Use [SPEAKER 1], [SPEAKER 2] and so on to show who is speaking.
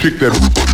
[SPEAKER 1] Kick that.